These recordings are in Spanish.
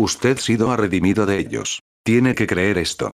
Usted sido ha redimido de ellos. Tiene que creer esto.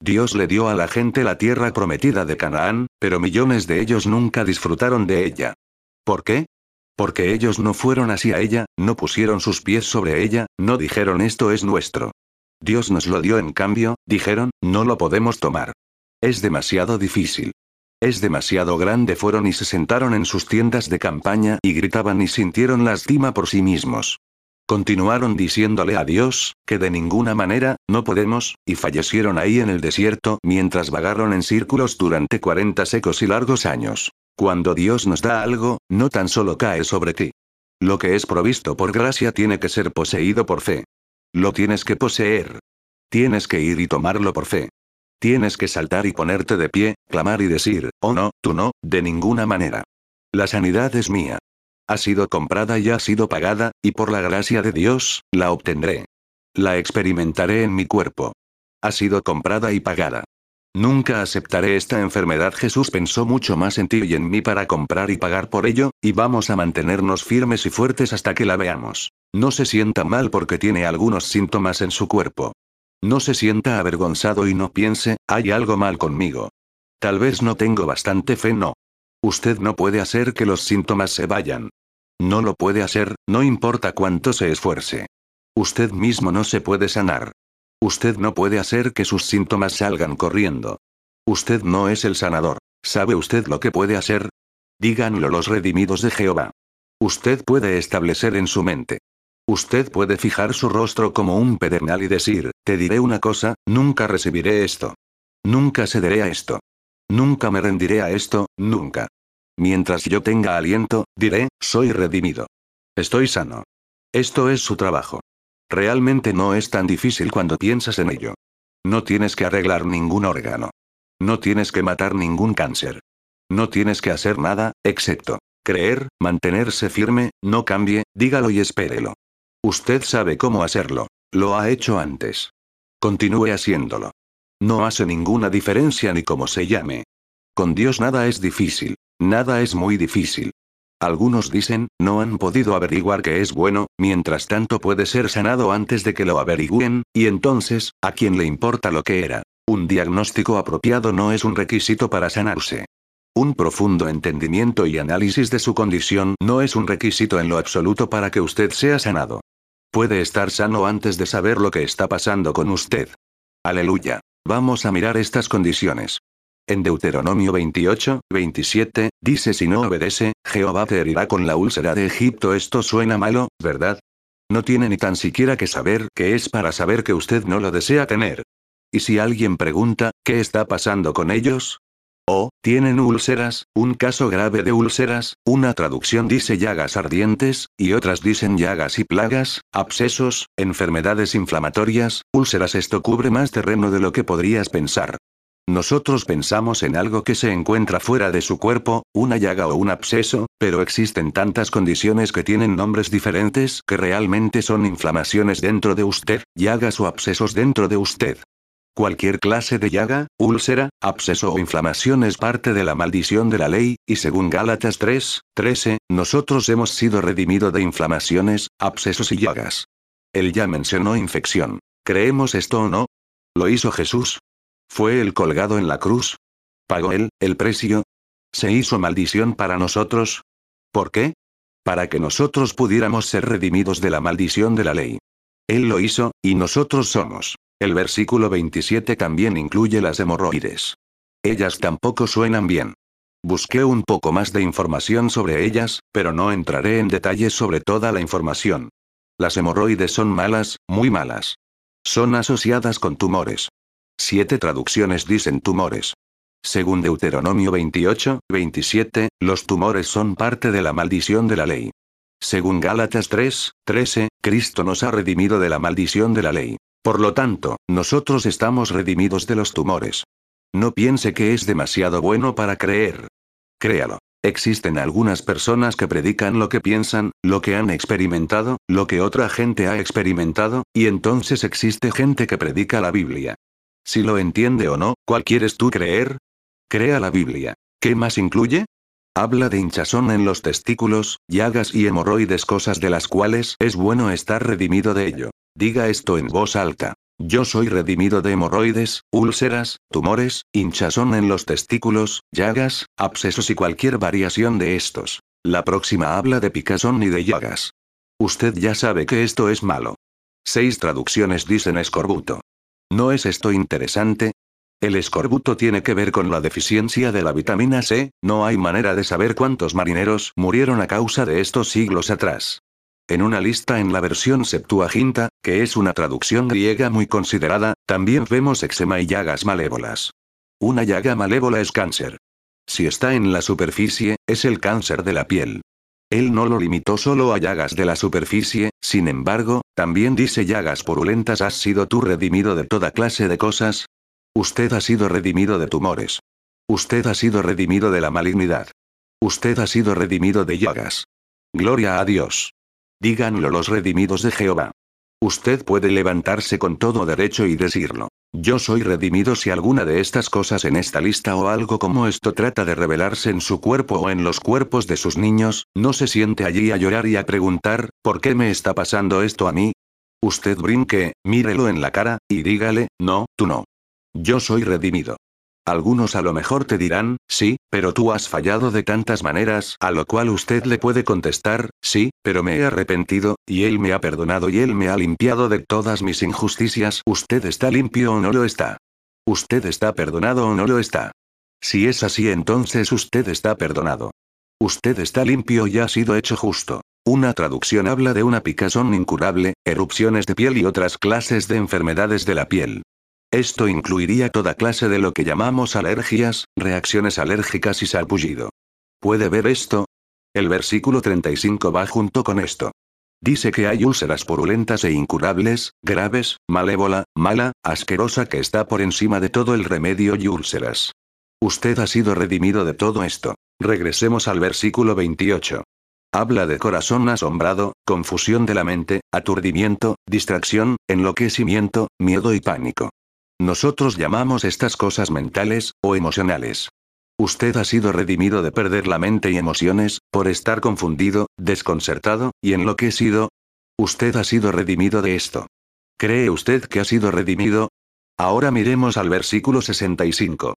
Dios le dio a la gente la tierra prometida de Canaán, pero millones de ellos nunca disfrutaron de ella. ¿Por qué? Porque ellos no fueron hacia ella, no pusieron sus pies sobre ella, no dijeron esto es nuestro. Dios nos lo dio en cambio, dijeron, no lo podemos tomar. Es demasiado difícil. Es demasiado grande fueron y se sentaron en sus tiendas de campaña y gritaban y sintieron lastima por sí mismos. Continuaron diciéndole a Dios, que de ninguna manera, no podemos, y fallecieron ahí en el desierto mientras vagaron en círculos durante 40 secos y largos años. Cuando Dios nos da algo, no tan solo cae sobre ti. Lo que es provisto por gracia tiene que ser poseído por fe. Lo tienes que poseer. Tienes que ir y tomarlo por fe. Tienes que saltar y ponerte de pie, clamar y decir, oh no, tú no, de ninguna manera. La sanidad es mía. Ha sido comprada y ha sido pagada, y por la gracia de Dios, la obtendré. La experimentaré en mi cuerpo. Ha sido comprada y pagada. Nunca aceptaré esta enfermedad. Jesús pensó mucho más en ti y en mí para comprar y pagar por ello, y vamos a mantenernos firmes y fuertes hasta que la veamos. No se sienta mal porque tiene algunos síntomas en su cuerpo. No se sienta avergonzado y no piense, hay algo mal conmigo. Tal vez no tengo bastante fe, no. Usted no puede hacer que los síntomas se vayan. No lo puede hacer, no importa cuánto se esfuerce. Usted mismo no se puede sanar. Usted no puede hacer que sus síntomas salgan corriendo. Usted no es el sanador. ¿Sabe usted lo que puede hacer? Díganlo los redimidos de Jehová. Usted puede establecer en su mente. Usted puede fijar su rostro como un pedernal y decir, te diré una cosa, nunca recibiré esto. Nunca cederé a esto. Nunca me rendiré a esto, nunca. Mientras yo tenga aliento, diré, soy redimido. Estoy sano. Esto es su trabajo. Realmente no es tan difícil cuando piensas en ello. No tienes que arreglar ningún órgano. No tienes que matar ningún cáncer. No tienes que hacer nada, excepto creer, mantenerse firme, no cambie, dígalo y espérelo. Usted sabe cómo hacerlo. Lo ha hecho antes. Continúe haciéndolo. No hace ninguna diferencia ni cómo se llame. Con Dios nada es difícil. Nada es muy difícil. Algunos dicen, no han podido averiguar que es bueno, mientras tanto puede ser sanado antes de que lo averigüen, y entonces, ¿a quién le importa lo que era? Un diagnóstico apropiado no es un requisito para sanarse. Un profundo entendimiento y análisis de su condición no es un requisito en lo absoluto para que usted sea sanado. Puede estar sano antes de saber lo que está pasando con usted. Aleluya. Vamos a mirar estas condiciones. En Deuteronomio 28, 27, dice si no obedece, Jehová te herirá con la úlcera de Egipto. Esto suena malo, ¿verdad? No tiene ni tan siquiera que saber qué es para saber que usted no lo desea tener. Y si alguien pregunta, ¿qué está pasando con ellos? O, tienen úlceras, un caso grave de úlceras, una traducción dice llagas ardientes, y otras dicen llagas y plagas, abscesos, enfermedades inflamatorias, úlceras. Esto cubre más terreno de lo que podrías pensar. Nosotros pensamos en algo que se encuentra fuera de su cuerpo, una llaga o un absceso, pero existen tantas condiciones que tienen nombres diferentes que realmente son inflamaciones dentro de usted, llagas o abscesos dentro de usted. Cualquier clase de llaga, úlcera, absceso o inflamación es parte de la maldición de la ley, y según Gálatas 3, 13, nosotros hemos sido redimidos de inflamaciones, abscesos y llagas. Él ya mencionó infección. ¿Creemos esto o no? ¿Lo hizo Jesús? ¿Fue el colgado en la cruz? ¿Pagó él, el precio? ¿Se hizo maldición para nosotros? ¿Por qué? Para que nosotros pudiéramos ser redimidos de la maldición de la ley. Él lo hizo, y nosotros somos. El versículo 27 también incluye las hemorroides. Ellas tampoco suenan bien. Busqué un poco más de información sobre ellas, pero no entraré en detalles sobre toda la información. Las hemorroides son malas, muy malas. Son asociadas con tumores. Siete traducciones dicen tumores. Según Deuteronomio 28, 27, los tumores son parte de la maldición de la ley. Según Gálatas 3, 13, Cristo nos ha redimido de la maldición de la ley. Por lo tanto, nosotros estamos redimidos de los tumores. No piense que es demasiado bueno para creer. Créalo. Existen algunas personas que predican lo que piensan, lo que han experimentado, lo que otra gente ha experimentado, y entonces existe gente que predica la Biblia. Si lo entiende o no, ¿cuál quieres tú creer? Crea la Biblia. ¿Qué más incluye? Habla de hinchazón en los testículos, llagas y hemorroides, cosas de las cuales es bueno estar redimido de ello. Diga esto en voz alta. Yo soy redimido de hemorroides, úlceras, tumores, hinchazón en los testículos, llagas, abscesos y cualquier variación de estos. La próxima habla de picazón y de llagas. Usted ya sabe que esto es malo. Seis traducciones dicen escorbuto. ¿No es esto interesante? El escorbuto tiene que ver con la deficiencia de la vitamina C, no hay manera de saber cuántos marineros murieron a causa de estos siglos atrás. En una lista en la versión Septuaginta, que es una traducción griega muy considerada, también vemos eczema y llagas malévolas. Una llaga malévola es cáncer. Si está en la superficie, es el cáncer de la piel. Él no lo limitó solo a llagas de la superficie, sin embargo, también dice llagas purulentas has sido tú redimido de toda clase de cosas. Usted ha sido redimido de tumores. Usted ha sido redimido de la malignidad. Usted ha sido redimido de llagas. Gloria a Dios. Díganlo los redimidos de Jehová. Usted puede levantarse con todo derecho y decirlo. Yo soy redimido si alguna de estas cosas en esta lista o algo como esto trata de revelarse en su cuerpo o en los cuerpos de sus niños, no se siente allí a llorar y a preguntar, ¿por qué me está pasando esto a mí? Usted brinque, mírelo en la cara, y dígale, no, tú no. Yo soy redimido. Algunos a lo mejor te dirán, sí, pero tú has fallado de tantas maneras, a lo cual usted le puede contestar, sí, pero me he arrepentido, y él me ha perdonado y él me ha limpiado de todas mis injusticias. ¿Usted está limpio o no lo está? ¿Usted está perdonado o no lo está? Si es así entonces usted está perdonado. Usted está limpio y ha sido hecho justo. Una traducción habla de una picazón incurable, erupciones de piel y otras clases de enfermedades de la piel. Esto incluiría toda clase de lo que llamamos alergias, reacciones alérgicas y salpullido. ¿Puede ver esto? El versículo 35 va junto con esto. Dice que hay úlceras purulentas e incurables, graves, malévola, mala, asquerosa que está por encima de todo el remedio y úlceras. Usted ha sido redimido de todo esto. Regresemos al versículo 28. Habla de corazón asombrado, confusión de la mente, aturdimiento, distracción, enloquecimiento, miedo y pánico. Nosotros llamamos estas cosas mentales, o emocionales. Usted ha sido redimido de perder la mente y emociones, por estar confundido, desconcertado, y enloquecido. Usted ha sido redimido de esto. ¿Cree usted que ha sido redimido? Ahora miremos al versículo 65.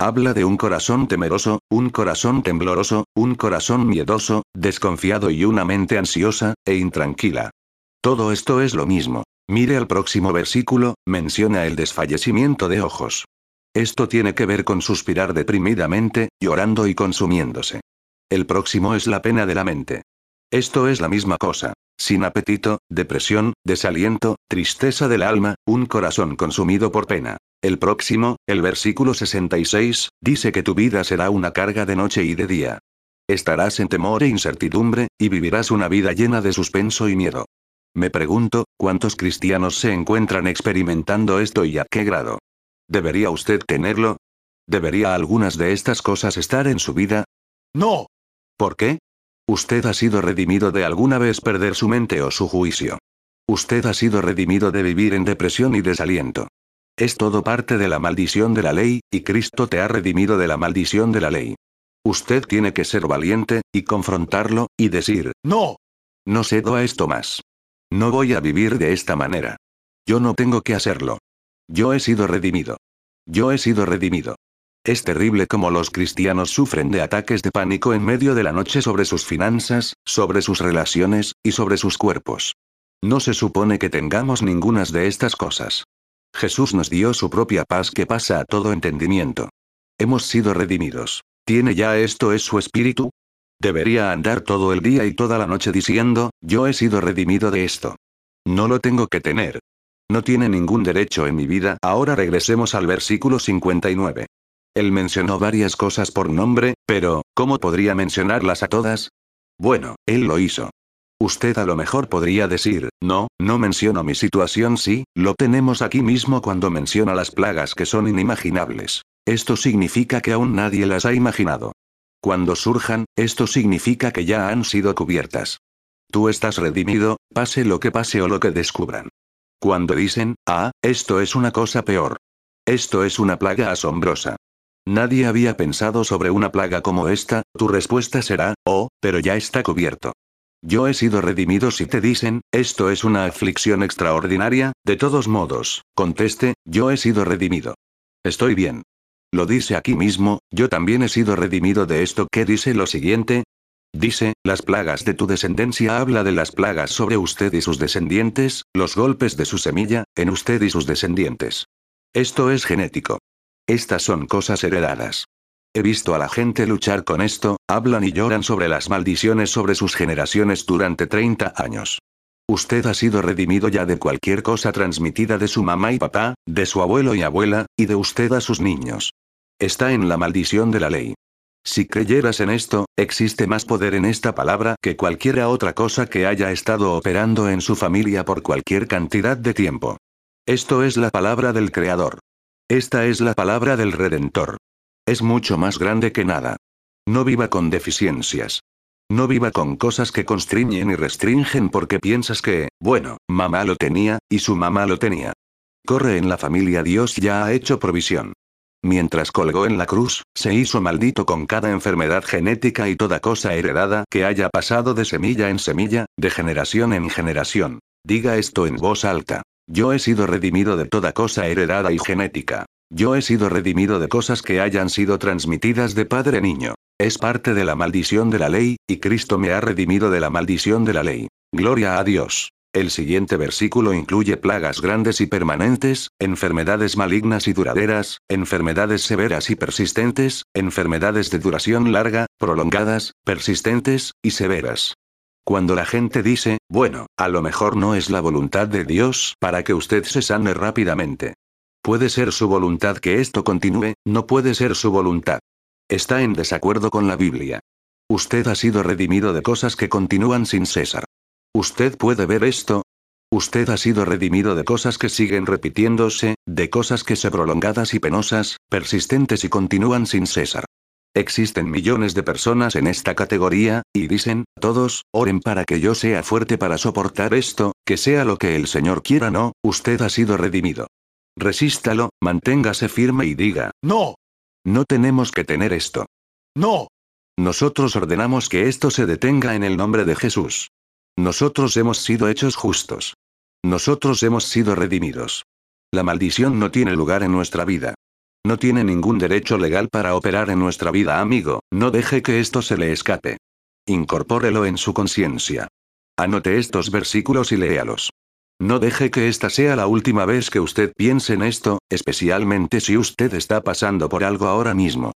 Habla de un corazón temeroso, un corazón tembloroso, un corazón miedoso, desconfiado y una mente ansiosa, e intranquila. Todo esto es lo mismo. Mire al próximo versículo, menciona el desfallecimiento de ojos. Esto tiene que ver con suspirar deprimidamente, llorando y consumiéndose. El próximo es la pena de la mente. Esto es la misma cosa. Sin apetito, depresión, desaliento, tristeza del alma, un corazón consumido por pena. El próximo, el versículo 66, dice que tu vida será una carga de noche y de día. Estarás en temor e incertidumbre, y vivirás una vida llena de suspenso y miedo. Me pregunto, ¿cuántos cristianos se encuentran experimentando esto y a qué grado? ¿Debería usted tenerlo? ¿Debería algunas de estas cosas estar en su vida? No. ¿Por qué? Usted ha sido redimido de alguna vez perder su mente o su juicio. Usted ha sido redimido de vivir en depresión y desaliento. Es todo parte de la maldición de la ley, y Cristo te ha redimido de la maldición de la ley. Usted tiene que ser valiente, y confrontarlo, y decir, no. No cedo a esto más. No voy a vivir de esta manera. Yo no tengo que hacerlo. Yo he sido redimido. Yo he sido redimido. Es terrible como los cristianos sufren de ataques de pánico en medio de la noche sobre sus finanzas, sobre sus relaciones, y sobre sus cuerpos. No se supone que tengamos ningunas de estas cosas. Jesús nos dio su propia paz que pasa a todo entendimiento. Hemos sido redimidos. ¿Tiene ya esto es su espíritu? Debería andar todo el día y toda la noche diciendo, yo he sido redimido de esto. No lo tengo que tener. No tiene ningún derecho en mi vida. Ahora regresemos al versículo 59. Él mencionó varias cosas por nombre, pero, ¿cómo podría mencionarlas a todas? Bueno, él lo hizo. Usted a lo mejor podría decir, no, no menciono mi situación, sí, lo tenemos aquí mismo cuando menciona las plagas que son inimaginables. Esto significa que aún nadie las ha imaginado. Cuando surjan, esto significa que ya han sido cubiertas. Tú estás redimido, pase lo que pase o lo que descubran. Cuando dicen, ah, esto es una cosa peor. Esto es una plaga asombrosa. Nadie había pensado sobre una plaga como esta, tu respuesta será, oh, pero ya está cubierto. yo he sido redimido si te dicen, esto es una aflicción extraordinaria, de todos modos, conteste, yo he sido redimido. Estoy bien. Lo dice aquí mismo, yo también he sido redimido de esto que dice lo siguiente, Dice, las plagas de tu descendencia habla de las plagas sobre usted y sus descendientes, los golpes de su semilla, en usted y sus descendientes. Esto es genético. Estas son cosas heredadas. He visto a la gente luchar con esto, hablan y lloran sobre las maldiciones sobre sus generaciones durante 30 años. Usted ha sido redimido ya de cualquier cosa transmitida de su mamá y papá, de su abuelo y abuela, y de usted a sus niños. Está en la maldición de la ley. Si creyeras en esto, existe más poder en esta palabra que cualquiera otra cosa que haya estado operando en su familia por cualquier cantidad de tiempo. Esto es la palabra del Creador. Esta es la palabra del Redentor. Es mucho más grande que nada. No viva con deficiencias. No viva con cosas que constriñen y restringen porque piensas que, bueno, mamá lo tenía, y su mamá lo tenía. Corre en la familia Dios ya ha hecho provisión. Mientras colgó en la cruz, se hizo maldito con cada enfermedad genética y toda cosa heredada que haya pasado de semilla en semilla, de generación en generación. Diga esto en voz alta. Yo he sido redimido de toda cosa heredada y genética. Yo he sido redimido de cosas que hayan sido transmitidas de padre a niño. Es parte de la maldición de la ley, y Cristo me ha redimido de la maldición de la ley. Gloria a Dios. El siguiente versículo incluye plagas grandes y permanentes, enfermedades malignas y duraderas, enfermedades severas y persistentes, enfermedades de duración larga, prolongadas, persistentes, y severas. Cuando la gente dice, bueno, a lo mejor no es la voluntad de Dios para que usted se sane rápidamente. Puede ser su voluntad que esto continúe, no puede ser su voluntad. Está en desacuerdo con la Biblia. Usted ha sido redimido de cosas que continúan sin cesar. ¿Usted puede ver esto? Usted ha sido redimido de cosas que siguen repitiéndose, de cosas que se prolongadas y penosas, persistentes y continúan sin cesar. Existen millones de personas en esta categoría, y dicen, todos, oren para que yo sea fuerte para soportar esto, que sea lo que el Señor quiera no, usted ha sido redimido. Resístalo, manténgase firme y diga, no. No tenemos que tener esto. No. Nosotros ordenamos que esto se detenga en el nombre de Jesús. Nosotros hemos sido hechos justos. Nosotros hemos sido redimidos. La maldición no tiene lugar en nuestra vida. No tiene ningún derecho legal para operar en nuestra vida, amigo, no deje que esto se le escape. Incorpórelo en su conciencia. Anote estos versículos y léalos. No deje que esta sea la última vez que usted piense en esto, especialmente si usted está pasando por algo ahora mismo.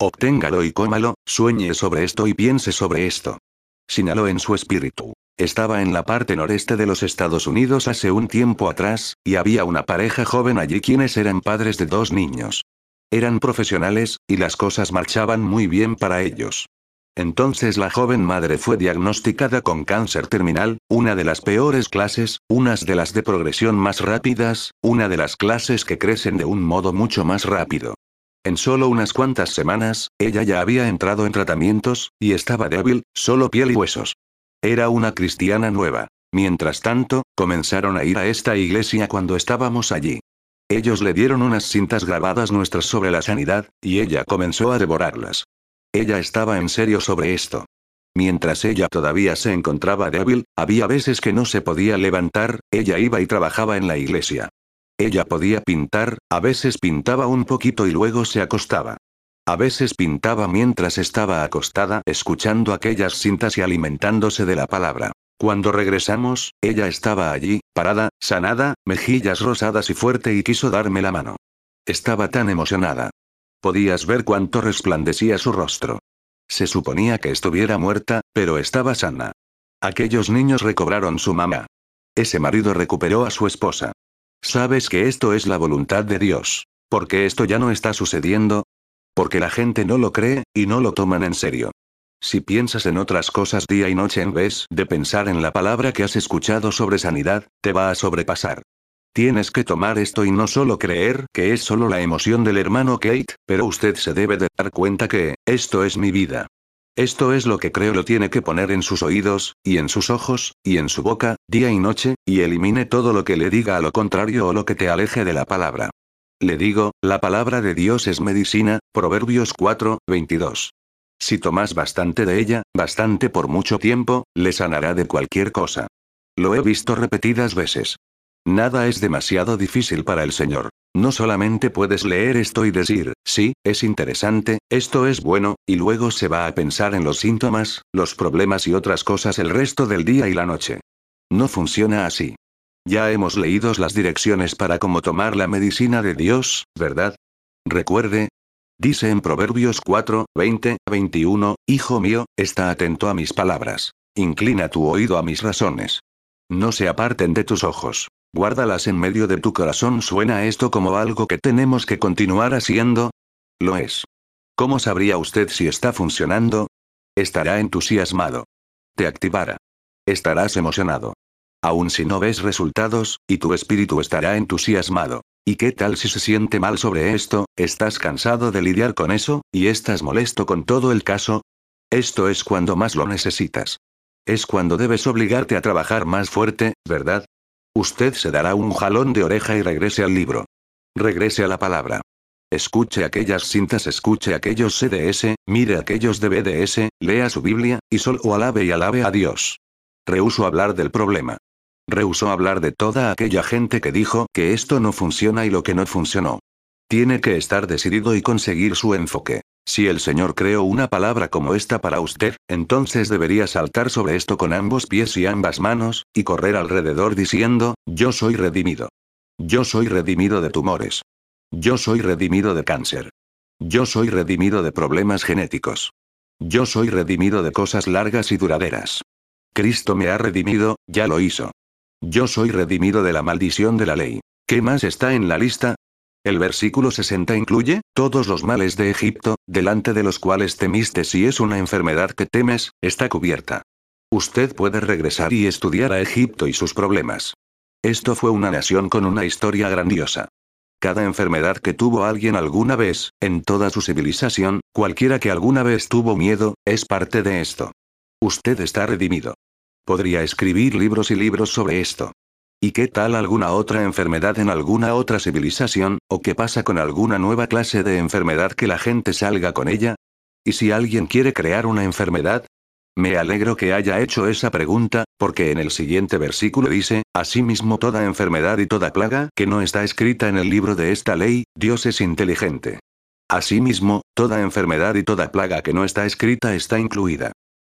Obténgalo y cómalo, sueñe sobre esto y piense sobre esto. Sinaló en su espíritu. Estaba en la parte noreste de los Estados Unidos hace un tiempo atrás, y había una pareja joven allí quienes eran padres de dos niños. Eran profesionales, y las cosas marchaban muy bien para ellos. Entonces la joven madre fue diagnosticada con cáncer terminal, una de las peores clases, unas de las de progresión más rápidas, una de las clases que crecen de un modo mucho más rápido. En solo unas cuantas semanas, ella ya había entrado en tratamientos, y estaba débil, solo piel y huesos. Era una cristiana nueva. Mientras tanto, comenzaron a ir a esta iglesia cuando estábamos allí. Ellos le dieron unas cintas grabadas nuestras sobre la sanidad, y ella comenzó a devorarlas. Ella estaba en serio sobre esto. Mientras ella todavía se encontraba débil, había veces que no se podía levantar, ella iba y trabajaba en la iglesia. Ella podía pintar, a veces pintaba un poquito y luego se acostaba. A veces pintaba mientras estaba acostada escuchando aquellas cintas y alimentándose de la palabra. Cuando regresamos, ella estaba allí, parada, sanada, mejillas rosadas y fuerte y quiso darme la mano. Estaba tan emocionada. Podías ver cuánto resplandecía su rostro. Se suponía que estuviera muerta, pero estaba sana. Aquellos niños recobraron su mamá. Ese marido recuperó a su esposa. Sabes que esto es la voluntad de Dios. Porque esto ya no está sucediendo, porque la gente no lo cree, y no lo toman en serio. Si piensas en otras cosas día y noche en vez de pensar en la palabra que has escuchado sobre sanidad, te va a sobrepasar. Tienes que tomar esto y no solo creer que es solo la emoción del hermano Kate, pero usted se debe de dar cuenta que, esto es mi vida. Esto es lo que creo lo tiene que poner en sus oídos, y en sus ojos, y en su boca, día y noche, y elimine todo lo que le diga a lo contrario o lo que te aleje de la palabra. Le digo, la palabra de Dios es medicina, Proverbios 4, 22. Si tomas bastante de ella, bastante por mucho tiempo, le sanará de cualquier cosa. Lo he visto repetidas veces. Nada es demasiado difícil para el Señor. No solamente puedes leer esto y decir, sí, es interesante, esto es bueno, y luego se va a pensar en los síntomas, los problemas y otras cosas el resto del día y la noche. No funciona así. Ya hemos leído las direcciones para cómo tomar la medicina de Dios, ¿verdad? Recuerde. Dice en Proverbios 4, 20, 21, Hijo mío, está atento a mis palabras. Inclina tu oído a mis razones. No se aparten de tus ojos. Guárdalas en medio de tu corazón. ¿Suena esto como algo que tenemos que continuar haciendo? Lo es. ¿Cómo sabría usted si está funcionando? Estará entusiasmado. Te activará. Estarás emocionado. Aun si no ves resultados, y tu espíritu estará entusiasmado. ¿Y qué tal si se siente mal sobre esto? ¿Estás cansado de lidiar con eso, y estás molesto con todo el caso? Esto es cuando más lo necesitas. Es cuando debes obligarte a trabajar más fuerte, ¿verdad? Usted se dará un jalón de oreja y regrese al libro. Regrese a la palabra. Escuche aquellas cintas, escuche aquellos CDS, mire aquellos DVDS, lea su Biblia, y solo alabe y alabe a Dios. Rehuso hablar del problema. Rehusó hablar de toda aquella gente que dijo que esto no funciona y lo que no funcionó. Tiene que estar decidido y conseguir su enfoque. Si el Señor creó una palabra como esta para usted, entonces debería saltar sobre esto con ambos pies y ambas manos, y correr alrededor diciendo, yo soy redimido. Yo soy redimido de tumores. Yo soy redimido de cáncer. Yo soy redimido de problemas genéticos. Yo soy redimido de cosas largas y duraderas. Cristo me ha redimido, ya lo hizo. Yo soy redimido de la maldición de la ley. ¿Qué más está en la lista? El versículo 60 incluye, todos los males de Egipto, delante de los cuales temiste si es una enfermedad que temes, está cubierta. Usted puede regresar y estudiar a Egipto y sus problemas. Esto fue una nación con una historia grandiosa. Cada enfermedad que tuvo alguien alguna vez, en toda su civilización, cualquiera que alguna vez tuvo miedo, es parte de esto. Usted está redimido. Podría escribir libros y libros sobre esto. ¿Y qué tal alguna otra enfermedad en alguna otra civilización, o qué pasa con alguna nueva clase de enfermedad que la gente salga con ella? ¿Y si alguien quiere crear una enfermedad? Me alegro que haya hecho esa pregunta, porque en el siguiente versículo dice, Asimismo toda enfermedad y toda plaga que no está escrita en el libro de esta ley, Dios es inteligente. Asimismo, toda enfermedad y toda plaga que no está escrita está incluida.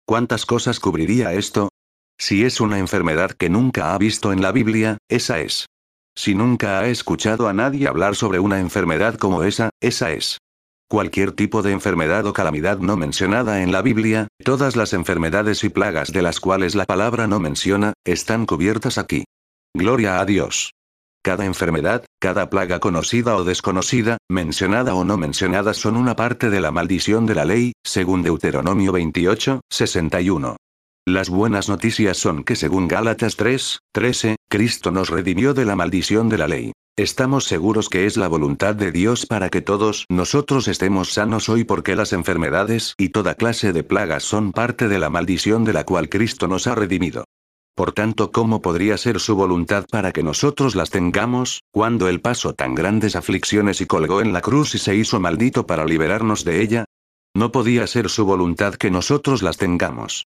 ¿Cuántas cosas cubriría esto? Si es una enfermedad que nunca ha visto en la Biblia, esa es. Si nunca ha escuchado a nadie hablar sobre una enfermedad como esa, esa es. Cualquier tipo de enfermedad o calamidad no mencionada en la Biblia, todas las enfermedades y plagas de las cuales la palabra no menciona, están cubiertas aquí. Gloria a Dios. Cada enfermedad, cada plaga conocida o desconocida, mencionada o no mencionada son una parte de la maldición de la ley, según Deuteronomio 28, 61. Las buenas noticias son que según Gálatas 3, 13, Cristo nos redimió de la maldición de la ley. Estamos seguros que es la voluntad de Dios para que todos nosotros estemos sanos hoy porque las enfermedades y toda clase de plagas son parte de la maldición de la cual Cristo nos ha redimido. Por tanto, ¿cómo podría ser su voluntad para que nosotros las tengamos, cuando Él pasó tan grandes aflicciones y colgó en la cruz y se hizo maldito para liberarnos de ella? No podía ser su voluntad que nosotros las tengamos.